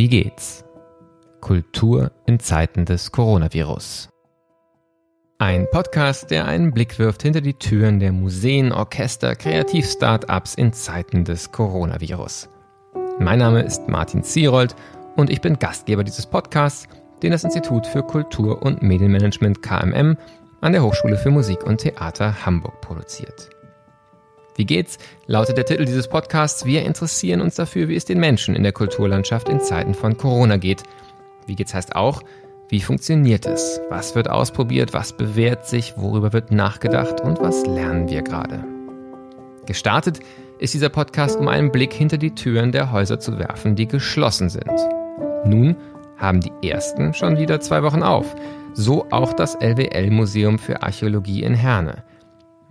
Wie geht's? Kultur in Zeiten des Coronavirus. Ein Podcast, der einen Blick wirft hinter die Türen der Museen, Orchester, Kreativ-Startups in Zeiten des Coronavirus. Mein Name ist Martin Zierold und ich bin Gastgeber dieses Podcasts, den das Institut für Kultur- und Medienmanagement KMM an der Hochschule für Musik und Theater Hamburg produziert. Wie geht's? lautet der Titel dieses Podcasts. Wir interessieren uns dafür, wie es den Menschen in der Kulturlandschaft in Zeiten von Corona geht. Wie geht's heißt auch, wie funktioniert es? Was wird ausprobiert? Was bewährt sich? Worüber wird nachgedacht? Und was lernen wir gerade? Gestartet ist dieser Podcast, um einen Blick hinter die Türen der Häuser zu werfen, die geschlossen sind. Nun haben die ersten schon wieder zwei Wochen auf. So auch das LWL Museum für Archäologie in Herne.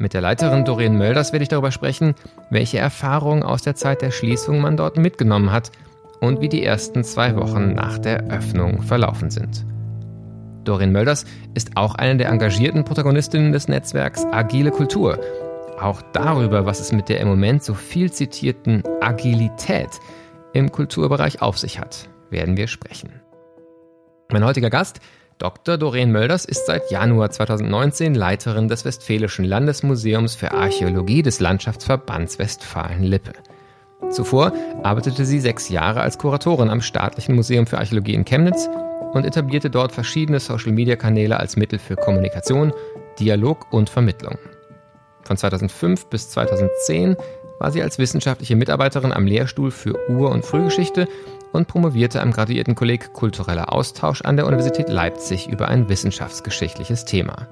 Mit der Leiterin Doreen Mölders werde ich darüber sprechen, welche Erfahrungen aus der Zeit der Schließung man dort mitgenommen hat und wie die ersten zwei Wochen nach der Öffnung verlaufen sind. Doreen Mölders ist auch eine der engagierten Protagonistinnen des Netzwerks Agile Kultur. Auch darüber, was es mit der im Moment so viel zitierten Agilität im Kulturbereich auf sich hat, werden wir sprechen. Mein heutiger Gast Dr. Doreen Mölders ist seit Januar 2019 Leiterin des Westfälischen Landesmuseums für Archäologie des Landschaftsverbands Westfalen-Lippe. Zuvor arbeitete sie sechs Jahre als Kuratorin am Staatlichen Museum für Archäologie in Chemnitz und etablierte dort verschiedene Social-Media-Kanäle als Mittel für Kommunikation, Dialog und Vermittlung. Von 2005 bis 2010 war sie als wissenschaftliche Mitarbeiterin am Lehrstuhl für Ur- und Frühgeschichte und promovierte am Graduiertenkolleg Kultureller Austausch an der Universität Leipzig über ein wissenschaftsgeschichtliches Thema.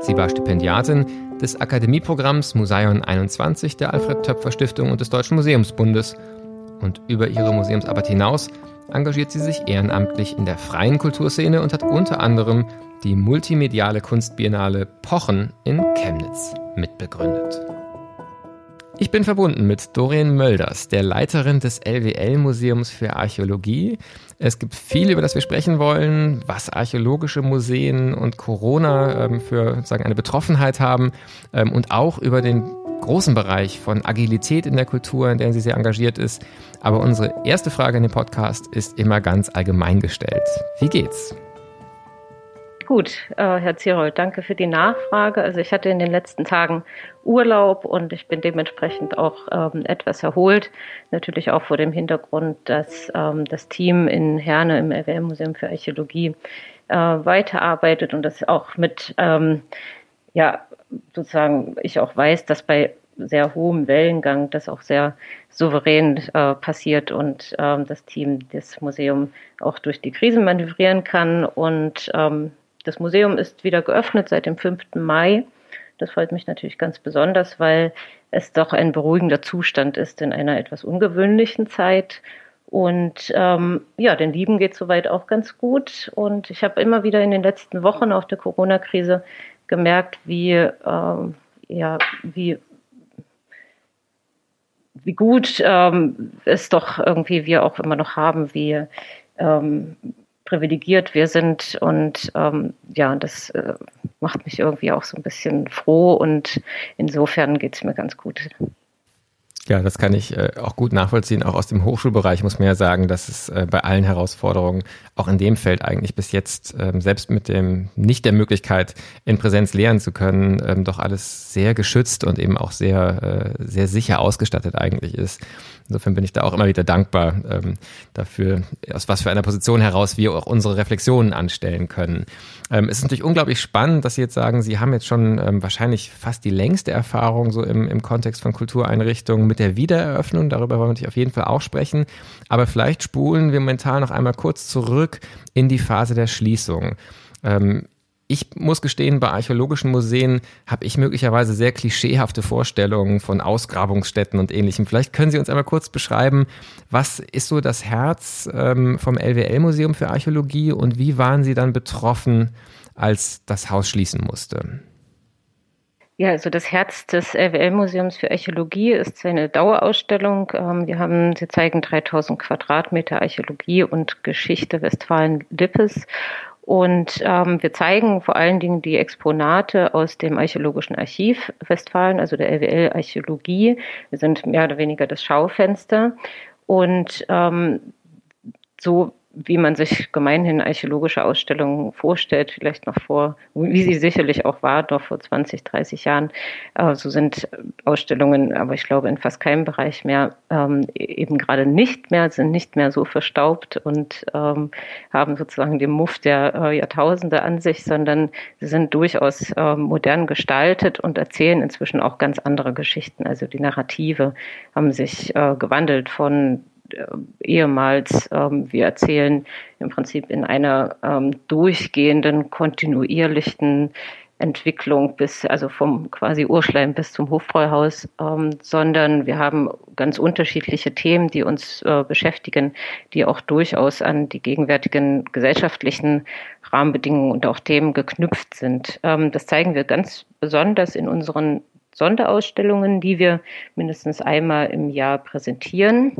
Sie war Stipendiatin des Akademieprogramms Museion 21 der Alfred Töpfer Stiftung und des Deutschen Museumsbundes und über ihre Museumsarbeit hinaus engagiert sie sich ehrenamtlich in der freien Kulturszene und hat unter anderem die multimediale Kunstbiennale Pochen in Chemnitz mitbegründet. Ich bin verbunden mit Doreen Mölders, der Leiterin des LWL-Museums für Archäologie. Es gibt viel, über das wir sprechen wollen, was archäologische Museen und Corona ähm, für sagen, eine Betroffenheit haben ähm, und auch über den großen Bereich von Agilität in der Kultur, in der sie sehr engagiert ist. Aber unsere erste Frage in dem Podcast ist immer ganz allgemein gestellt. Wie geht's? Gut, äh, Herr Zierold, danke für die Nachfrage. Also ich hatte in den letzten Tagen Urlaub und ich bin dementsprechend auch ähm, etwas erholt. Natürlich auch vor dem Hintergrund, dass ähm, das Team in Herne im RWM Museum für Archäologie äh, weiterarbeitet und das auch mit, ähm, ja, sozusagen, ich auch weiß, dass bei sehr hohem Wellengang das auch sehr souverän äh, passiert und ähm, das Team das Museum auch durch die Krise manövrieren kann und ähm, das Museum ist wieder geöffnet seit dem 5. Mai. Das freut mich natürlich ganz besonders, weil es doch ein beruhigender Zustand ist in einer etwas ungewöhnlichen Zeit. Und ähm, ja, den Lieben geht soweit auch ganz gut. Und ich habe immer wieder in den letzten Wochen auf der Corona-Krise gemerkt, wie, ähm, ja, wie, wie gut ähm, es doch irgendwie wir auch immer noch haben, wie ähm, privilegiert wir sind. Und ähm, ja, das äh, macht mich irgendwie auch so ein bisschen froh und insofern geht es mir ganz gut. Ja, das kann ich äh, auch gut nachvollziehen. Auch aus dem Hochschulbereich muss man ja sagen, dass es äh, bei allen Herausforderungen, auch in dem Feld eigentlich bis jetzt, ähm, selbst mit dem nicht der Möglichkeit, in Präsenz lehren zu können, ähm, doch alles sehr geschützt und eben auch sehr, äh, sehr sicher ausgestattet eigentlich ist. Insofern bin ich da auch immer wieder dankbar ähm, dafür, aus was für einer Position heraus wir auch unsere Reflexionen anstellen können. Es ist natürlich unglaublich spannend, dass Sie jetzt sagen, Sie haben jetzt schon wahrscheinlich fast die längste Erfahrung so im, im Kontext von Kultureinrichtungen mit der Wiedereröffnung. Darüber wollen wir natürlich auf jeden Fall auch sprechen. Aber vielleicht spulen wir momentan noch einmal kurz zurück in die Phase der Schließung. Ähm, ich muss gestehen, bei archäologischen Museen habe ich möglicherweise sehr klischeehafte Vorstellungen von Ausgrabungsstätten und ähnlichem. Vielleicht können Sie uns einmal kurz beschreiben, was ist so das Herz ähm, vom LWL-Museum für Archäologie und wie waren Sie dann betroffen, als das Haus schließen musste? Ja, also das Herz des LWL-Museums für Archäologie ist seine Dauerausstellung. Ähm, wir haben, sie zeigen 3000 Quadratmeter Archäologie und Geschichte Westfalen-Lippes und ähm, wir zeigen vor allen Dingen die Exponate aus dem Archäologischen Archiv Westfalen, also der LWL Archäologie. Wir sind mehr oder weniger das Schaufenster. Und ähm, so wie man sich gemeinhin archäologische Ausstellungen vorstellt, vielleicht noch vor, wie sie sicherlich auch war, noch vor 20, 30 Jahren. Äh, so sind Ausstellungen, aber ich glaube in fast keinem Bereich mehr ähm, eben gerade nicht mehr, sind nicht mehr so verstaubt und ähm, haben sozusagen den Muff der äh, Jahrtausende an sich, sondern sie sind durchaus äh, modern gestaltet und erzählen inzwischen auch ganz andere Geschichten. Also die Narrative haben sich äh, gewandelt von ehemals, ähm, wir erzählen im Prinzip in einer ähm, durchgehenden, kontinuierlichen Entwicklung bis, also vom quasi Urschleim bis zum Hofbräuhaus, ähm, sondern wir haben ganz unterschiedliche Themen, die uns äh, beschäftigen, die auch durchaus an die gegenwärtigen gesellschaftlichen Rahmenbedingungen und auch Themen geknüpft sind. Ähm, das zeigen wir ganz besonders in unseren Sonderausstellungen, die wir mindestens einmal im Jahr präsentieren.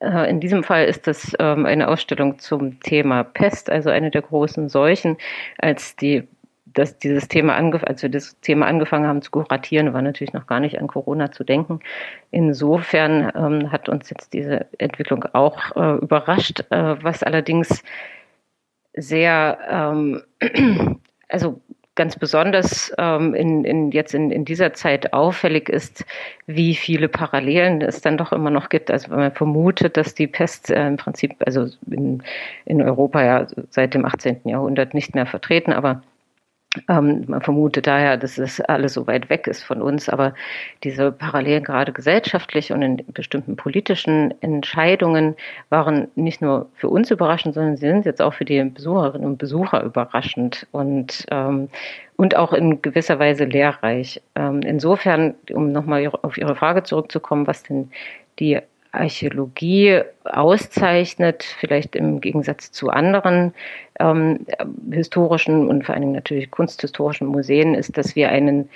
Äh, in diesem Fall ist es ähm, eine Ausstellung zum Thema Pest, also eine der großen Seuchen. Als die, dass dieses Thema als wir das Thema angefangen haben zu kuratieren, war natürlich noch gar nicht an Corona zu denken. Insofern ähm, hat uns jetzt diese Entwicklung auch äh, überrascht, äh, was allerdings sehr, ähm, also ganz besonders ähm, in, in, jetzt in, in dieser Zeit auffällig ist, wie viele Parallelen es dann doch immer noch gibt. Also wenn man vermutet, dass die Pest äh, im Prinzip, also in, in Europa ja seit dem 18. Jahrhundert nicht mehr vertreten, aber ähm, man vermutet daher, dass es alles so weit weg ist von uns, aber diese Parallelen gerade gesellschaftlich und in bestimmten politischen Entscheidungen waren nicht nur für uns überraschend, sondern sie sind jetzt auch für die Besucherinnen und Besucher überraschend und, ähm, und auch in gewisser Weise lehrreich. Ähm, insofern, um nochmal auf Ihre Frage zurückzukommen, was denn die Archäologie auszeichnet, vielleicht im Gegensatz zu anderen ähm, historischen und vor allen Dingen natürlich kunsthistorischen Museen, ist, dass wir einen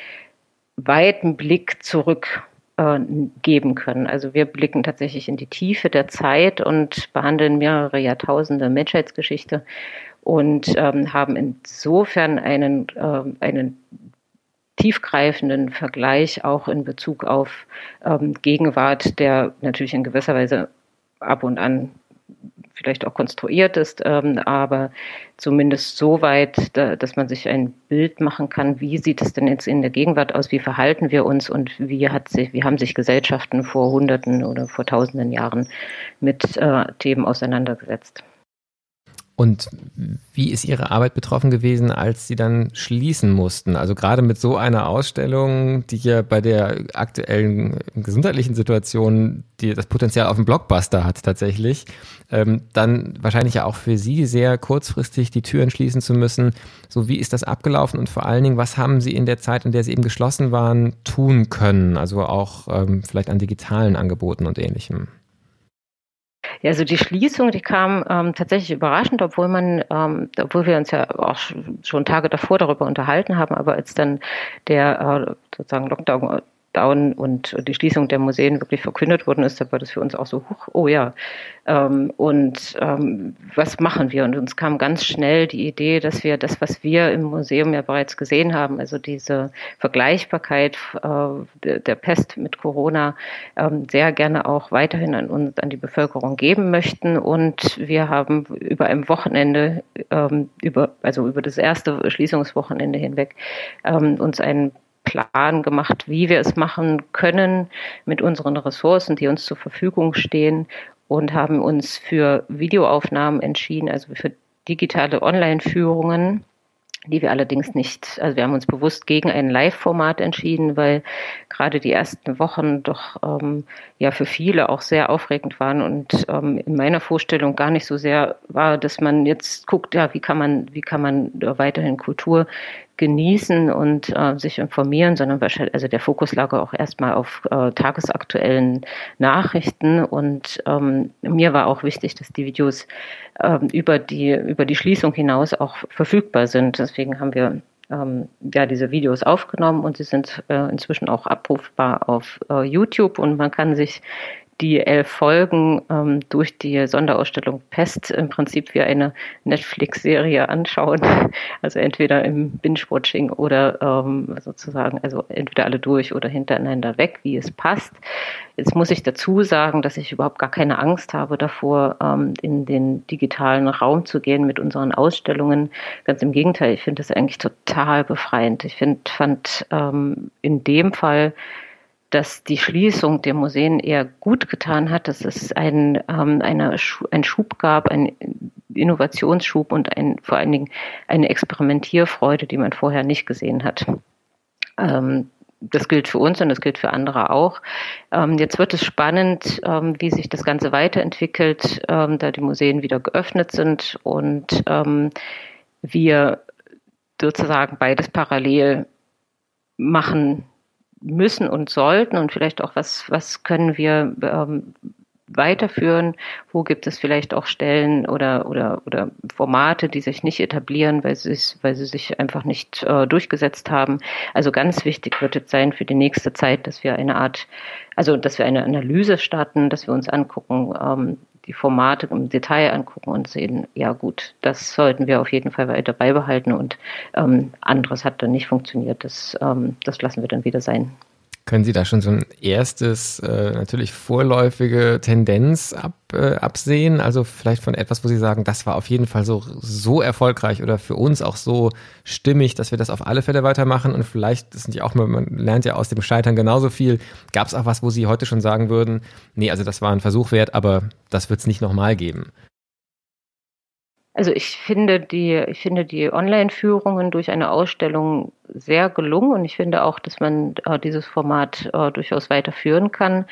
weiten Blick zurück äh, geben können. Also wir blicken tatsächlich in die Tiefe der Zeit und behandeln mehrere Jahrtausende Menschheitsgeschichte und ähm, haben insofern einen, äh, einen tiefgreifenden Vergleich auch in Bezug auf ähm, Gegenwart, der natürlich in gewisser Weise ab und an vielleicht auch konstruiert ist, ähm, aber zumindest so weit, da, dass man sich ein Bild machen kann, wie sieht es denn jetzt in der Gegenwart aus, wie verhalten wir uns und wie hat sich, wie haben sich Gesellschaften vor Hunderten oder vor Tausenden Jahren mit äh, Themen auseinandergesetzt. Und wie ist Ihre Arbeit betroffen gewesen, als Sie dann schließen mussten? Also gerade mit so einer Ausstellung, die ja bei der aktuellen gesundheitlichen Situation die das Potenzial auf einen Blockbuster hat tatsächlich, ähm, dann wahrscheinlich ja auch für Sie sehr kurzfristig die Türen schließen zu müssen. So wie ist das abgelaufen und vor allen Dingen, was haben Sie in der Zeit, in der Sie eben geschlossen waren, tun können? Also auch ähm, vielleicht an digitalen Angeboten und ähnlichem. Ja, also die Schließung, die kam ähm, tatsächlich überraschend, obwohl man, ähm, obwohl wir uns ja auch schon Tage davor darüber unterhalten haben, aber als dann der äh, sozusagen Lockdown Down und die Schließung der Museen wirklich verkündet worden ist, da war das für uns auch so hoch, oh ja. Ähm, und ähm, was machen wir? Und uns kam ganz schnell die Idee, dass wir das, was wir im Museum ja bereits gesehen haben, also diese Vergleichbarkeit äh, der, Pest mit Corona, ähm, sehr gerne auch weiterhin an uns, an die Bevölkerung geben möchten. Und wir haben über ein Wochenende, ähm, über, also über das erste Schließungswochenende hinweg, ähm, uns einen Plan gemacht, wie wir es machen können mit unseren Ressourcen, die uns zur Verfügung stehen und haben uns für Videoaufnahmen entschieden, also für digitale Online-Führungen die wir allerdings nicht, also wir haben uns bewusst gegen ein Live-Format entschieden, weil gerade die ersten Wochen doch ähm, ja für viele auch sehr aufregend waren und ähm, in meiner Vorstellung gar nicht so sehr war, dass man jetzt guckt, ja, wie kann man, wie kann man weiterhin Kultur genießen und äh, sich informieren, sondern wahrscheinlich, also der Fokus lag auch erstmal auf äh, tagesaktuellen Nachrichten und ähm, mir war auch wichtig, dass die Videos äh, über die über die Schließung hinaus auch verfügbar sind. Deswegen haben wir ähm, ja diese Videos aufgenommen und sie sind äh, inzwischen auch abrufbar auf äh, YouTube und man kann sich die elf Folgen ähm, durch die Sonderausstellung Pest im Prinzip wie eine Netflix-Serie anschauen. Also entweder im Binge-Watching oder ähm, sozusagen, also entweder alle durch oder hintereinander weg, wie es passt. Jetzt muss ich dazu sagen, dass ich überhaupt gar keine Angst habe davor, ähm, in den digitalen Raum zu gehen mit unseren Ausstellungen. Ganz im Gegenteil, ich finde das eigentlich total befreiend. Ich find, fand ähm, in dem Fall dass die Schließung der Museen eher gut getan hat, dass es ein, ähm, eine, ein Schub gab, ein Innovationsschub und ein, vor allen Dingen eine Experimentierfreude, die man vorher nicht gesehen hat. Ähm, das gilt für uns und das gilt für andere auch. Ähm, jetzt wird es spannend, ähm, wie sich das Ganze weiterentwickelt, ähm, da die Museen wieder geöffnet sind und ähm, wir sozusagen beides parallel machen müssen und sollten und vielleicht auch, was, was können wir ähm, weiterführen? Wo gibt es vielleicht auch Stellen oder, oder, oder Formate, die sich nicht etablieren, weil sie, weil sie sich einfach nicht äh, durchgesetzt haben? Also ganz wichtig wird es sein für die nächste Zeit, dass wir eine Art, also dass wir eine Analyse starten, dass wir uns angucken, ähm, die Formate im Detail angucken und sehen, ja gut, das sollten wir auf jeden Fall weiter beibehalten und ähm, anderes hat dann nicht funktioniert. Das, ähm, das lassen wir dann wieder sein. Können Sie da schon so ein erstes, äh, natürlich vorläufige Tendenz ab, äh, absehen? Also vielleicht von etwas, wo Sie sagen, das war auf jeden Fall so, so erfolgreich oder für uns auch so stimmig, dass wir das auf alle Fälle weitermachen und vielleicht, das sind ja auch, man lernt ja aus dem Scheitern genauso viel. Gab es auch was, wo Sie heute schon sagen würden, nee, also das war ein Versuch wert, aber das wird es nicht nochmal geben? Also ich finde die, ich finde die Online-Führungen durch eine Ausstellung sehr gelungen und ich finde auch, dass man äh, dieses Format äh, durchaus weiterführen kann,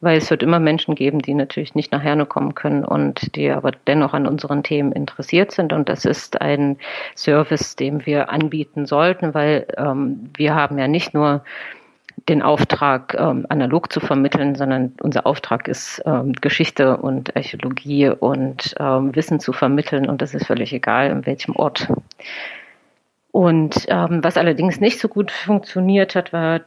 weil es wird immer Menschen geben, die natürlich nicht nach Herne kommen können und die aber dennoch an unseren Themen interessiert sind. Und das ist ein Service, den wir anbieten sollten, weil ähm, wir haben ja nicht nur den Auftrag ähm, analog zu vermitteln, sondern unser Auftrag ist, ähm, Geschichte und Archäologie und ähm, Wissen zu vermitteln und das ist völlig egal, in welchem Ort. Und ähm, was allerdings nicht so gut funktioniert hat, war,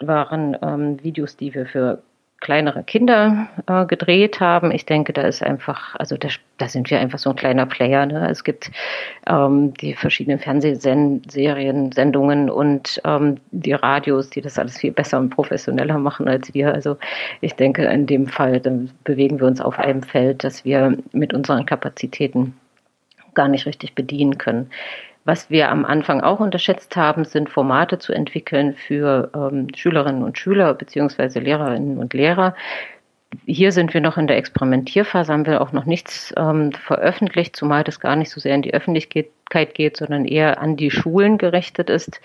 waren ähm, Videos, die wir für kleinere Kinder äh, gedreht haben. Ich denke, da ist einfach, also da, da sind wir einfach so ein kleiner Player. Ne? Es gibt ähm, die verschiedenen Fernsehserien, Sendungen und ähm, die Radios, die das alles viel besser und professioneller machen als wir. Also ich denke, in dem Fall bewegen wir uns auf einem Feld, das wir mit unseren Kapazitäten gar nicht richtig bedienen können. Was wir am Anfang auch unterschätzt haben, sind Formate zu entwickeln für ähm, Schülerinnen und Schüler beziehungsweise Lehrerinnen und Lehrer. Hier sind wir noch in der Experimentierphase, haben wir auch noch nichts ähm, veröffentlicht, zumal das gar nicht so sehr in die Öffentlichkeit geht, sondern eher an die Schulen gerichtet ist.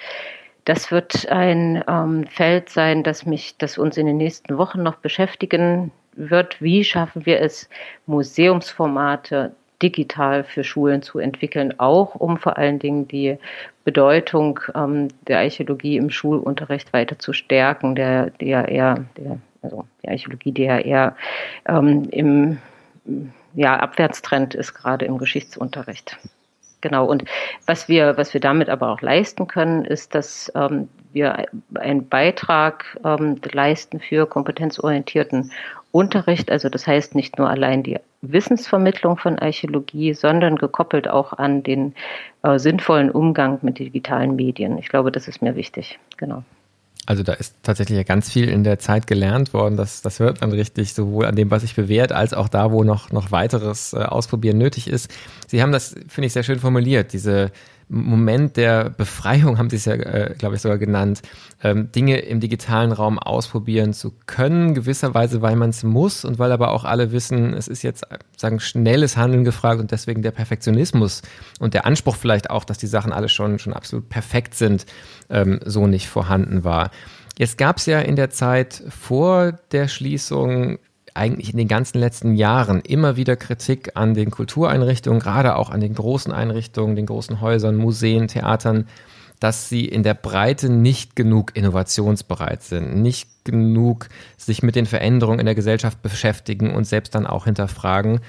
Das wird ein ähm, Feld sein, das mich, das uns in den nächsten Wochen noch beschäftigen wird. Wie schaffen wir es, Museumsformate digital für Schulen zu entwickeln, auch um vor allen Dingen die Bedeutung ähm, der Archäologie im Schulunterricht weiter zu stärken, der, eher, der, also die Archäologie, eher ähm, im ja, Abwärtstrend ist, gerade im Geschichtsunterricht. Genau. Und was wir, was wir damit aber auch leisten können, ist, dass ähm, wir einen Beitrag ähm, leisten für kompetenzorientierten Unterricht. Also das heißt nicht nur allein die Wissensvermittlung von Archäologie, sondern gekoppelt auch an den äh, sinnvollen Umgang mit digitalen Medien. Ich glaube, das ist mir wichtig. Genau. Also da ist tatsächlich ja ganz viel in der Zeit gelernt worden. Das, das hört man richtig, sowohl an dem, was sich bewährt, als auch da, wo noch, noch weiteres äh, Ausprobieren nötig ist. Sie haben das, finde ich, sehr schön formuliert, diese Moment der Befreiung, haben Sie es ja, äh, glaube ich, sogar genannt, ähm, Dinge im digitalen Raum ausprobieren zu können, gewisserweise, weil man es muss und weil aber auch alle wissen, es ist jetzt, sagen, schnelles Handeln gefragt und deswegen der Perfektionismus und der Anspruch vielleicht auch, dass die Sachen alle schon, schon absolut perfekt sind, ähm, so nicht vorhanden war. Jetzt gab es ja in der Zeit vor der Schließung eigentlich in den ganzen letzten Jahren immer wieder Kritik an den Kultureinrichtungen, gerade auch an den großen Einrichtungen, den großen Häusern, Museen, Theatern, dass sie in der Breite nicht genug innovationsbereit sind, nicht genug sich mit den Veränderungen in der Gesellschaft beschäftigen und selbst dann auch hinterfragen.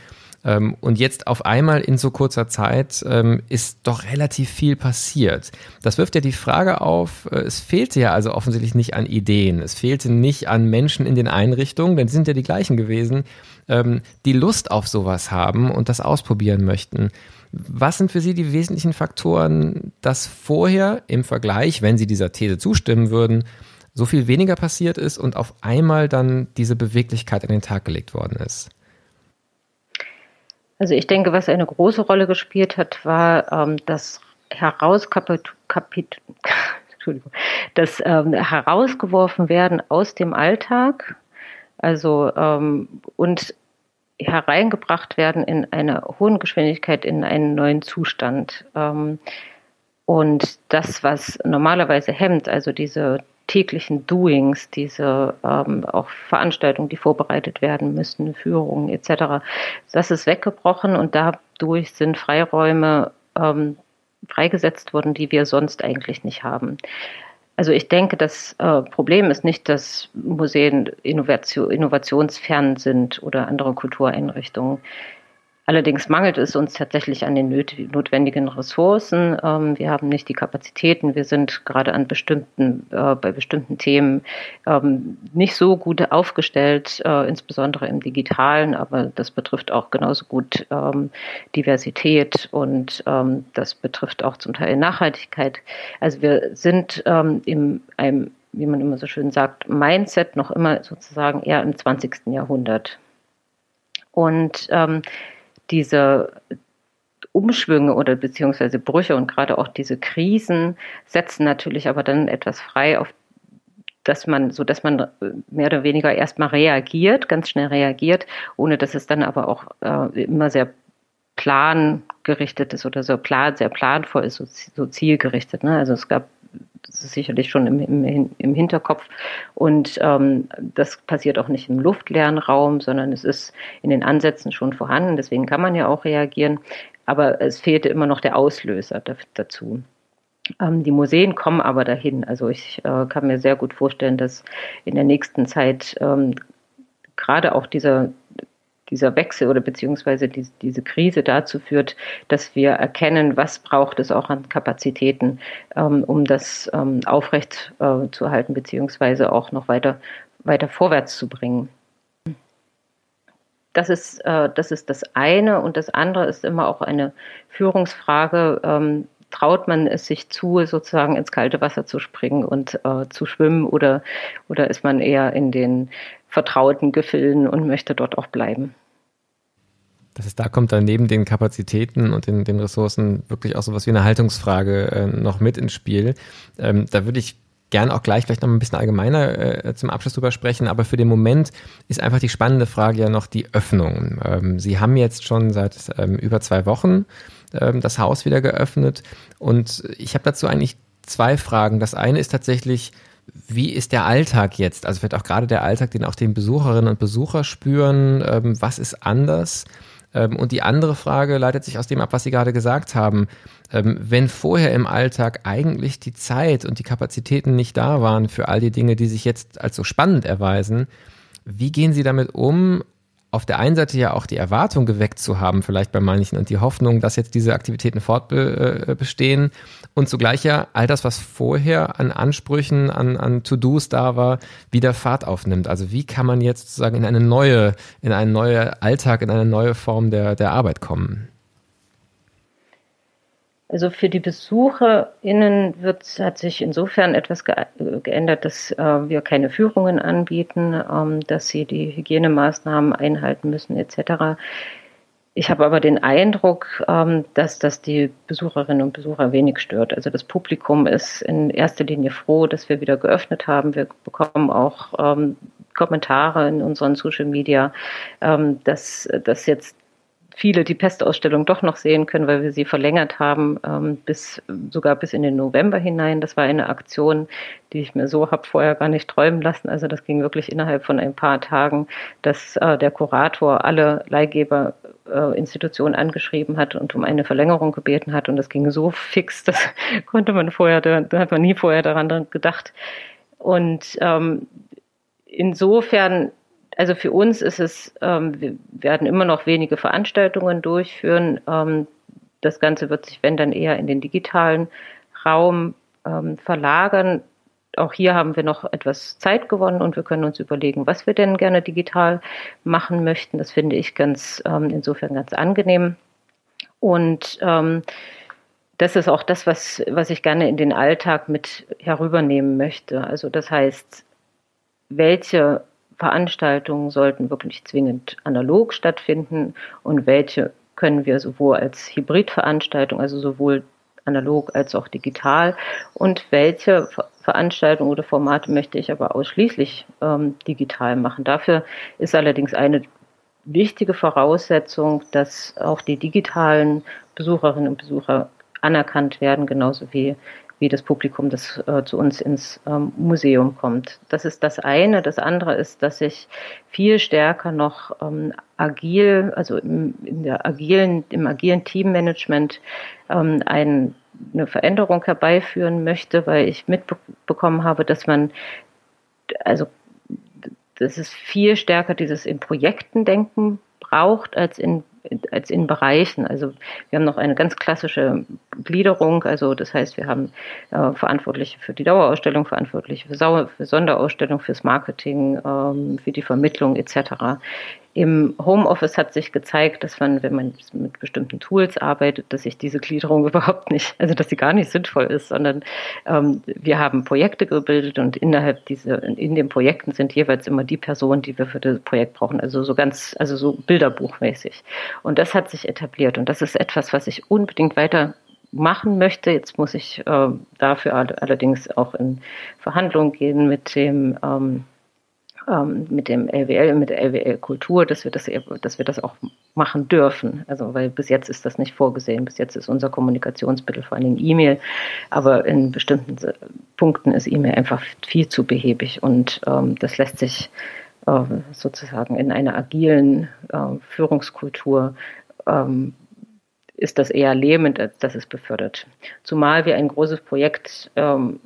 Ähm, und jetzt auf einmal in so kurzer Zeit ähm, ist doch relativ viel passiert. Das wirft ja die Frage auf, äh, es fehlte ja also offensichtlich nicht an Ideen, es fehlte nicht an Menschen in den Einrichtungen, denn sie sind ja die gleichen gewesen, ähm, die Lust auf sowas haben und das ausprobieren möchten. Was sind für Sie die wesentlichen Faktoren, dass vorher im Vergleich, wenn Sie dieser These zustimmen würden, so viel weniger passiert ist und auf einmal dann diese Beweglichkeit an den Tag gelegt worden ist? Also ich denke, was eine große Rolle gespielt hat, war ähm, das Herauskapit das ähm, herausgeworfen werden aus dem Alltag, also ähm, und hereingebracht werden in einer hohen Geschwindigkeit in einen neuen Zustand. Ähm, und das, was normalerweise hemmt, also diese täglichen Doings, diese ähm, auch Veranstaltungen, die vorbereitet werden müssen, Führungen etc., das ist weggebrochen und dadurch sind Freiräume ähm, freigesetzt worden, die wir sonst eigentlich nicht haben. Also ich denke, das äh, Problem ist nicht, dass Museen Innovation, innovationsfern sind oder andere Kultureinrichtungen. Allerdings mangelt es uns tatsächlich an den notwendigen Ressourcen. Ähm, wir haben nicht die Kapazitäten. Wir sind gerade an bestimmten, äh, bei bestimmten Themen ähm, nicht so gut aufgestellt, äh, insbesondere im Digitalen, aber das betrifft auch genauso gut ähm, Diversität und das betrifft auch zum Teil Nachhaltigkeit. Also wir sind in einem, wie man immer so schön sagt, Mindset noch immer sozusagen eher im 20. Jahrhundert. Und ähm, diese Umschwünge oder beziehungsweise Brüche und gerade auch diese Krisen setzen natürlich aber dann etwas frei, auf dass man, so dass man mehr oder weniger erstmal reagiert, ganz schnell reagiert, ohne dass es dann aber auch äh, immer sehr plangerichtet ist oder so plan, sehr planvoll ist, so, so zielgerichtet. Ne? Also es gab sicherlich schon im, im, im Hinterkopf. Und ähm, das passiert auch nicht im luftleeren Raum, sondern es ist in den Ansätzen schon vorhanden. Deswegen kann man ja auch reagieren. Aber es fehlte immer noch der Auslöser dazu. Ähm, die Museen kommen aber dahin. Also ich äh, kann mir sehr gut vorstellen, dass in der nächsten Zeit ähm, gerade auch dieser dieser Wechsel oder beziehungsweise die, diese Krise dazu führt, dass wir erkennen, was braucht es auch an Kapazitäten, ähm, um das ähm, aufrecht äh, zu halten, beziehungsweise auch noch weiter, weiter vorwärts zu bringen. Das ist, äh, das ist das eine und das andere ist immer auch eine Führungsfrage. Ähm, traut man es sich zu, sozusagen ins kalte Wasser zu springen und äh, zu schwimmen oder, oder ist man eher in den vertrauten Gefilden und möchte dort auch bleiben? Das ist, da kommt dann neben den Kapazitäten und den, den Ressourcen wirklich auch so was wie eine Haltungsfrage äh, noch mit ins Spiel. Ähm, da würde ich gern auch gleich vielleicht noch ein bisschen allgemeiner äh, zum Abschluss drüber sprechen, aber für den Moment ist einfach die spannende Frage ja noch die Öffnung. Ähm, Sie haben jetzt schon seit ähm, über zwei Wochen ähm, das Haus wieder geöffnet. Und ich habe dazu eigentlich zwei Fragen. Das eine ist tatsächlich, wie ist der Alltag jetzt? Also vielleicht auch gerade der Alltag, den auch die Besucherinnen und Besucher spüren. Ähm, was ist anders? Ähm, und die andere Frage leitet sich aus dem ab, was Sie gerade gesagt haben. wenn vorher im Alltag eigentlich die Zeit und die Kapazitäten nicht da waren für all die Dinge, die sich jetzt als so spannend erweisen, wie gehen Sie damit um? Auf der einen Seite ja auch die Erwartung geweckt zu haben, vielleicht bei manchen, und die Hoffnung, dass jetzt diese Aktivitäten fortbestehen äh, und zugleich ja all das, was vorher an Ansprüchen, an, an To-Dos da war, wieder Fahrt aufnimmt. Also wie kann man jetzt sozusagen in eine neue, in einen neuen Alltag, in eine neue Form der, der Arbeit kommen? Also für die BesucherInnen wird, hat sich insofern etwas ge geändert, dass äh, wir keine Führungen anbieten, ähm, dass sie die Hygienemaßnahmen einhalten müssen etc. Ich habe aber den Eindruck, ähm, dass das die Besucherinnen und Besucher wenig stört. Also das Publikum ist in erster Linie froh, dass wir wieder geöffnet haben. Wir bekommen auch ähm, Kommentare in unseren Social Media, ähm, dass, dass jetzt viele die Pestausstellung doch noch sehen können, weil wir sie verlängert haben, ähm, bis sogar bis in den November hinein. Das war eine Aktion, die ich mir so habe vorher gar nicht träumen lassen. Also das ging wirklich innerhalb von ein paar Tagen, dass äh, der Kurator alle Leihgeberinstitutionen äh, angeschrieben hat und um eine Verlängerung gebeten hat. Und das ging so fix, das konnte man vorher, da, da hat man nie vorher daran gedacht. Und ähm, insofern also für uns ist es, ähm, wir werden immer noch wenige Veranstaltungen durchführen. Ähm, das Ganze wird sich, wenn dann eher in den digitalen Raum ähm, verlagern. Auch hier haben wir noch etwas Zeit gewonnen und wir können uns überlegen, was wir denn gerne digital machen möchten. Das finde ich ganz ähm, insofern ganz angenehm. Und ähm, das ist auch das, was, was ich gerne in den Alltag mit herübernehmen möchte. Also das heißt, welche Veranstaltungen sollten wirklich zwingend analog stattfinden und welche können wir sowohl als Hybridveranstaltung, also sowohl analog als auch digital und welche Veranstaltungen oder Formate möchte ich aber ausschließlich ähm, digital machen. Dafür ist allerdings eine wichtige Voraussetzung, dass auch die digitalen Besucherinnen und Besucher anerkannt werden, genauso wie wie das Publikum, das äh, zu uns ins ähm, Museum kommt. Das ist das eine. Das andere ist, dass ich viel stärker noch ähm, agil, also im, in der agilen, im agilen Teammanagement ähm, ein, eine Veränderung herbeiführen möchte, weil ich mitbekommen habe, dass man also dass es viel stärker dieses in Projekten denken braucht als in als in Bereichen. Also wir haben noch eine ganz klassische Gliederung. Also das heißt, wir haben äh, Verantwortliche für die Dauerausstellung, Verantwortliche für, Sau für Sonderausstellung, fürs Marketing, ähm, für die Vermittlung etc. Im Homeoffice hat sich gezeigt, dass man, wenn man mit bestimmten Tools arbeitet, dass sich diese Gliederung überhaupt nicht, also dass sie gar nicht sinnvoll ist, sondern ähm, wir haben Projekte gebildet und innerhalb dieser, in den Projekten sind jeweils immer die Personen, die wir für das Projekt brauchen, also so ganz, also so bilderbuchmäßig. Und das hat sich etabliert und das ist etwas, was ich unbedingt weiter machen möchte. Jetzt muss ich äh, dafür allerdings auch in Verhandlungen gehen mit dem ähm, ähm, mit dem LWL, mit der LWL-Kultur, dass wir das, dass wir das auch machen dürfen. Also, weil bis jetzt ist das nicht vorgesehen. Bis jetzt ist unser Kommunikationsmittel vor Dingen E-Mail, aber in bestimmten Punkten ist E-Mail einfach viel zu behäbig und ähm, das lässt sich äh, sozusagen in einer agilen äh, Führungskultur ähm, ist das eher lähmend, als dass es befördert. Zumal wir ein großes Projekt ähm,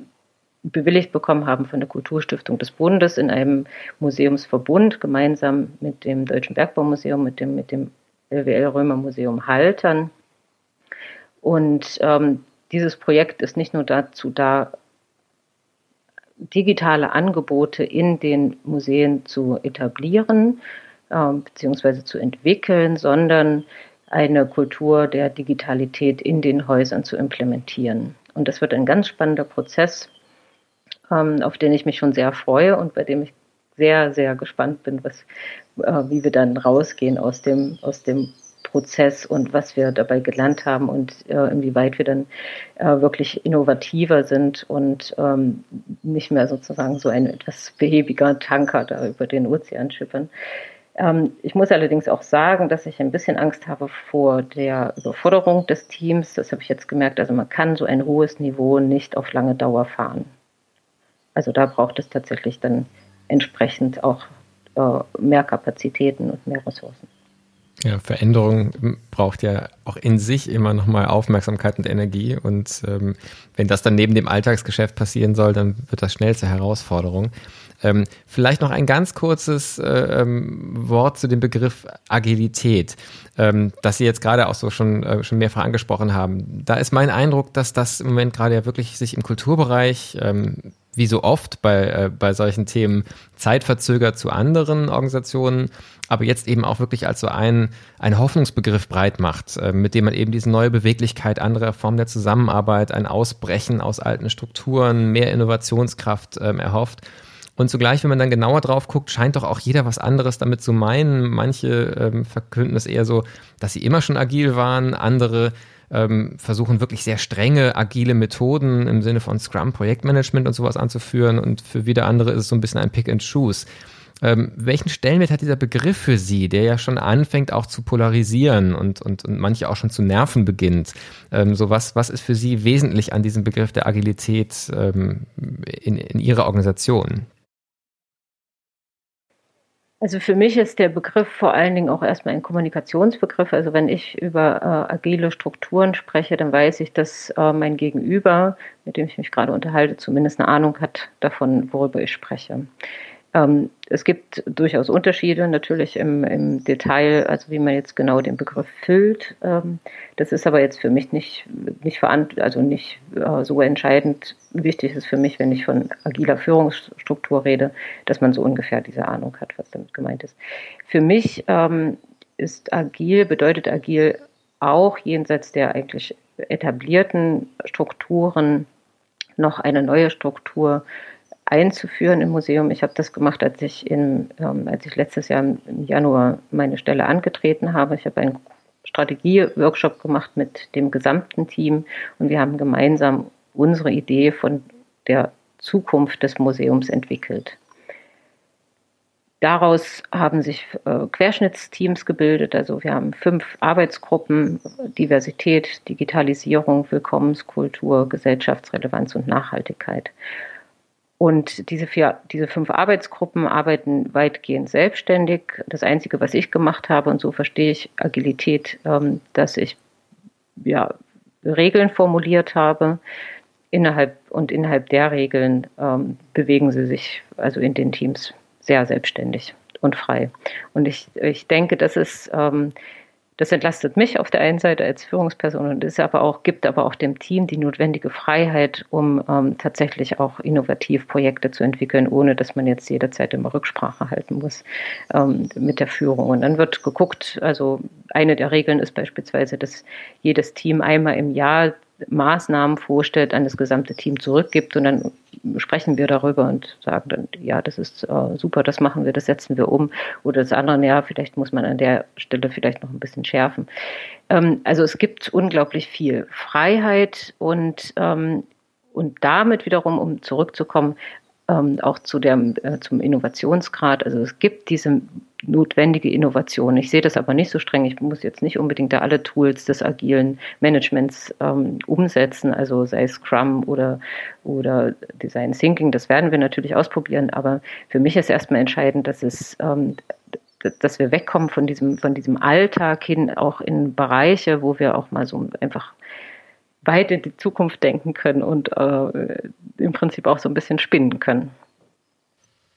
bewilligt bekommen haben von der Kulturstiftung des Bundes in einem Museumsverbund gemeinsam mit dem Deutschen Bergbaumuseum, mit dem, mit dem LWL Römer Museum Haltern. Und ähm, dieses Projekt ist nicht nur dazu da, digitale Angebote in den Museen zu etablieren äh, bzw. zu entwickeln, sondern eine Kultur der Digitalität in den Häusern zu implementieren. Und das wird ein ganz spannender Prozess, ähm, auf den ich mich schon sehr freue und bei dem ich sehr, sehr gespannt bin, was, äh, wie wir dann rausgehen aus dem, aus dem Prozess und was wir dabei gelernt haben und äh, inwieweit wir dann äh, wirklich innovativer sind und ähm, nicht mehr sozusagen so ein etwas behäbiger Tanker da über den Ozean schippern. Ähm, ich muss allerdings auch sagen, dass ich ein bisschen Angst habe vor der Überforderung des Teams. Das habe ich jetzt gemerkt. Also man kann so ein hohes Niveau nicht auf lange Dauer fahren. Also da braucht es tatsächlich dann entsprechend auch äh, mehr Kapazitäten und mehr Ressourcen. Ja, Veränderung braucht ja auch in sich immer nochmal Aufmerksamkeit und Energie. Und ähm, wenn das dann neben dem Alltagsgeschäft passieren soll, dann wird das schnell zur Herausforderung. Ähm, vielleicht noch ein ganz kurzes äh, ähm, Wort zu dem Begriff Agilität, ähm, das Sie jetzt gerade auch so schon, äh, schon mehrfach angesprochen haben. Da ist mein Eindruck, dass das im Moment gerade ja wirklich sich im Kulturbereich ähm, wie so oft bei, äh, bei solchen Themen zeitverzögert zu anderen Organisationen, aber jetzt eben auch wirklich als so ein, ein Hoffnungsbegriff breit macht, äh, mit dem man eben diese neue Beweglichkeit, andere Formen der Zusammenarbeit, ein Ausbrechen aus alten Strukturen, mehr Innovationskraft ähm, erhofft. Und zugleich, wenn man dann genauer drauf guckt, scheint doch auch jeder was anderes damit zu meinen. Manche ähm, verkünden es eher so, dass sie immer schon agil waren, andere ähm, versuchen wirklich sehr strenge, agile Methoden im Sinne von Scrum, Projektmanagement und sowas anzuführen und für wieder andere ist es so ein bisschen ein Pick and Choose. Ähm, welchen Stellenwert hat dieser Begriff für Sie, der ja schon anfängt auch zu polarisieren und, und, und manche auch schon zu nerven beginnt? Ähm, so was, was ist für Sie wesentlich an diesem Begriff der Agilität ähm, in, in Ihrer Organisation? Also für mich ist der Begriff vor allen Dingen auch erstmal ein Kommunikationsbegriff. Also wenn ich über äh, agile Strukturen spreche, dann weiß ich, dass äh, mein Gegenüber, mit dem ich mich gerade unterhalte, zumindest eine Ahnung hat davon, worüber ich spreche. Ähm, es gibt durchaus Unterschiede natürlich im, im, Detail, also wie man jetzt genau den Begriff füllt. Ähm, das ist aber jetzt für mich nicht, nicht, also nicht äh, so entscheidend. Wichtig ist für mich, wenn ich von agiler Führungsstruktur rede, dass man so ungefähr diese Ahnung hat, was damit gemeint ist. Für mich ähm, ist agil, bedeutet agil auch jenseits der eigentlich etablierten Strukturen noch eine neue Struktur einzuführen im Museum. Ich habe das gemacht, als ich, in, ähm, als ich letztes Jahr im Januar meine Stelle angetreten habe. Ich habe einen Strategie-Workshop gemacht mit dem gesamten Team und wir haben gemeinsam unsere Idee von der Zukunft des Museums entwickelt. Daraus haben sich äh, Querschnittsteams gebildet. Also wir haben fünf Arbeitsgruppen, Diversität, Digitalisierung, Willkommenskultur, Gesellschaftsrelevanz und Nachhaltigkeit. Und diese, vier, diese fünf Arbeitsgruppen arbeiten weitgehend selbstständig. Das Einzige, was ich gemacht habe, und so verstehe ich Agilität, ähm, dass ich ja, Regeln formuliert habe. Innerhalb und innerhalb der Regeln ähm, bewegen sie sich also in den Teams sehr selbstständig und frei. Und ich, ich denke, das ist ähm, das entlastet mich auf der einen Seite als Führungsperson und ist aber auch, gibt aber auch dem Team die notwendige Freiheit, um ähm, tatsächlich auch innovativ Projekte zu entwickeln, ohne dass man jetzt jederzeit immer Rücksprache halten muss ähm, mit der Führung. Und dann wird geguckt, also eine der Regeln ist beispielsweise, dass jedes Team einmal im Jahr Maßnahmen vorstellt, an das gesamte Team zurückgibt und dann sprechen wir darüber und sagen dann, ja, das ist äh, super, das machen wir, das setzen wir um. Oder das andere, ja, vielleicht muss man an der Stelle vielleicht noch ein bisschen schärfen. Ähm, also es gibt unglaublich viel Freiheit und, ähm, und damit wiederum, um zurückzukommen, ähm, auch zu der, äh, zum Innovationsgrad. Also es gibt diese notwendige Innovation. Ich sehe das aber nicht so streng. Ich muss jetzt nicht unbedingt da alle Tools des agilen Managements ähm, umsetzen, also sei es Scrum oder, oder Design Thinking. Das werden wir natürlich ausprobieren, aber für mich ist erstmal entscheidend, dass es ähm, dass wir wegkommen von diesem, von diesem Alltag hin auch in Bereiche, wo wir auch mal so einfach weit in die Zukunft denken können und äh, im Prinzip auch so ein bisschen spinnen können.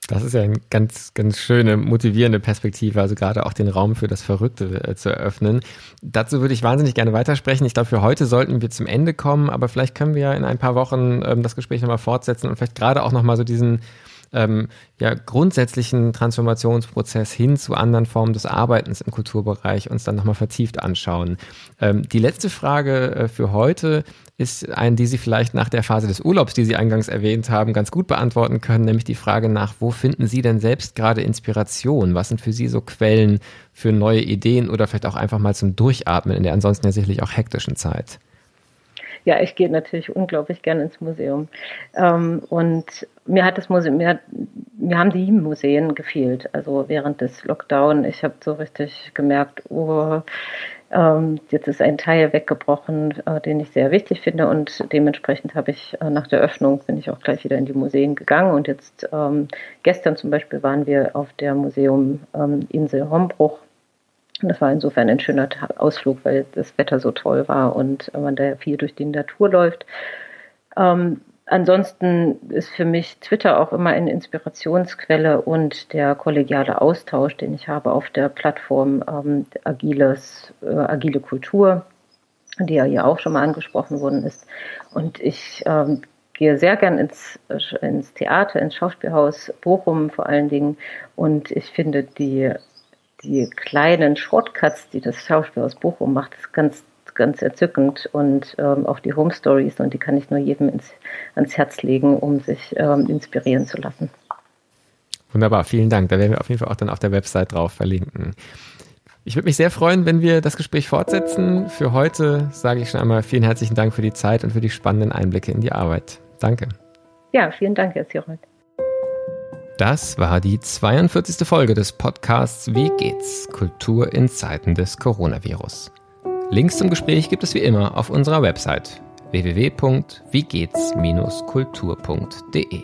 Das ist ja eine ganz, ganz schöne, motivierende Perspektive, also gerade auch den Raum für das Verrückte äh, zu eröffnen. Dazu würde ich wahnsinnig gerne weitersprechen. Ich glaube, für heute sollten wir zum Ende kommen, aber vielleicht können wir ja in ein paar Wochen ähm, das Gespräch nochmal fortsetzen und vielleicht gerade auch nochmal so diesen ähm, ja, grundsätzlichen Transformationsprozess hin zu anderen Formen des Arbeitens im Kulturbereich uns dann nochmal vertieft anschauen. Ähm, die letzte Frage äh, für heute ist eine, die Sie vielleicht nach der Phase des Urlaubs, die Sie eingangs erwähnt haben, ganz gut beantworten können, nämlich die Frage nach, wo finden Sie denn selbst gerade Inspiration? Was sind für Sie so Quellen für neue Ideen oder vielleicht auch einfach mal zum Durchatmen in der ansonsten ja sicherlich auch hektischen Zeit? Ja, ich gehe natürlich unglaublich gerne ins Museum. Ähm, und mir hat das Museum, mir, mir haben die Museen gefehlt. Also während des Lockdown, ich habe so richtig gemerkt, oh, ähm, jetzt ist ein Teil weggebrochen, äh, den ich sehr wichtig finde und dementsprechend habe ich äh, nach der Öffnung bin ich auch gleich wieder in die Museen gegangen und jetzt ähm, gestern zum Beispiel waren wir auf der Museum ähm, Insel Hombruch und das war insofern ein schöner Ausflug, weil das Wetter so toll war und man da viel durch die Natur läuft. Ähm, ansonsten ist für mich Twitter auch immer eine Inspirationsquelle und der kollegiale Austausch, den ich habe auf der Plattform ähm, Agiles, äh, Agile Kultur, die ja hier auch schon mal angesprochen worden ist. Und ich ähm, gehe sehr gern ins, ins Theater, ins Schauspielhaus Bochum vor allen Dingen. Und ich finde die die kleinen Shortcuts, die das Schauspiel aus Bochum macht, ist ganz, ganz entzückend und ähm, auch die Home Stories und die kann ich nur jedem ins, ans Herz legen, um sich ähm, inspirieren zu lassen. Wunderbar, vielen Dank. Da werden wir auf jeden Fall auch dann auf der Website drauf verlinken. Ich würde mich sehr freuen, wenn wir das Gespräch fortsetzen. Für heute sage ich schon einmal vielen herzlichen Dank für die Zeit und für die spannenden Einblicke in die Arbeit. Danke. Ja, vielen Dank, Herr Sirold. Das war die 42. Folge des Podcasts Wie geht's? Kultur in Zeiten des Coronavirus. Links zum Gespräch gibt es wie immer auf unserer Website www.wiegehts-kultur.de.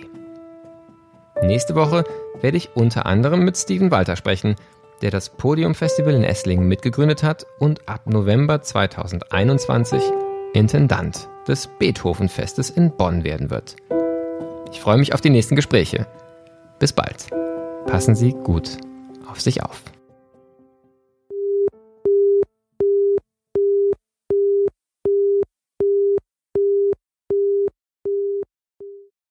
Nächste Woche werde ich unter anderem mit Steven Walter sprechen, der das Podium Festival in Esslingen mitgegründet hat und ab November 2021 Intendant des Beethoven Festes in Bonn werden wird. Ich freue mich auf die nächsten Gespräche. Bis bald. passen Sie gut auf sich auf.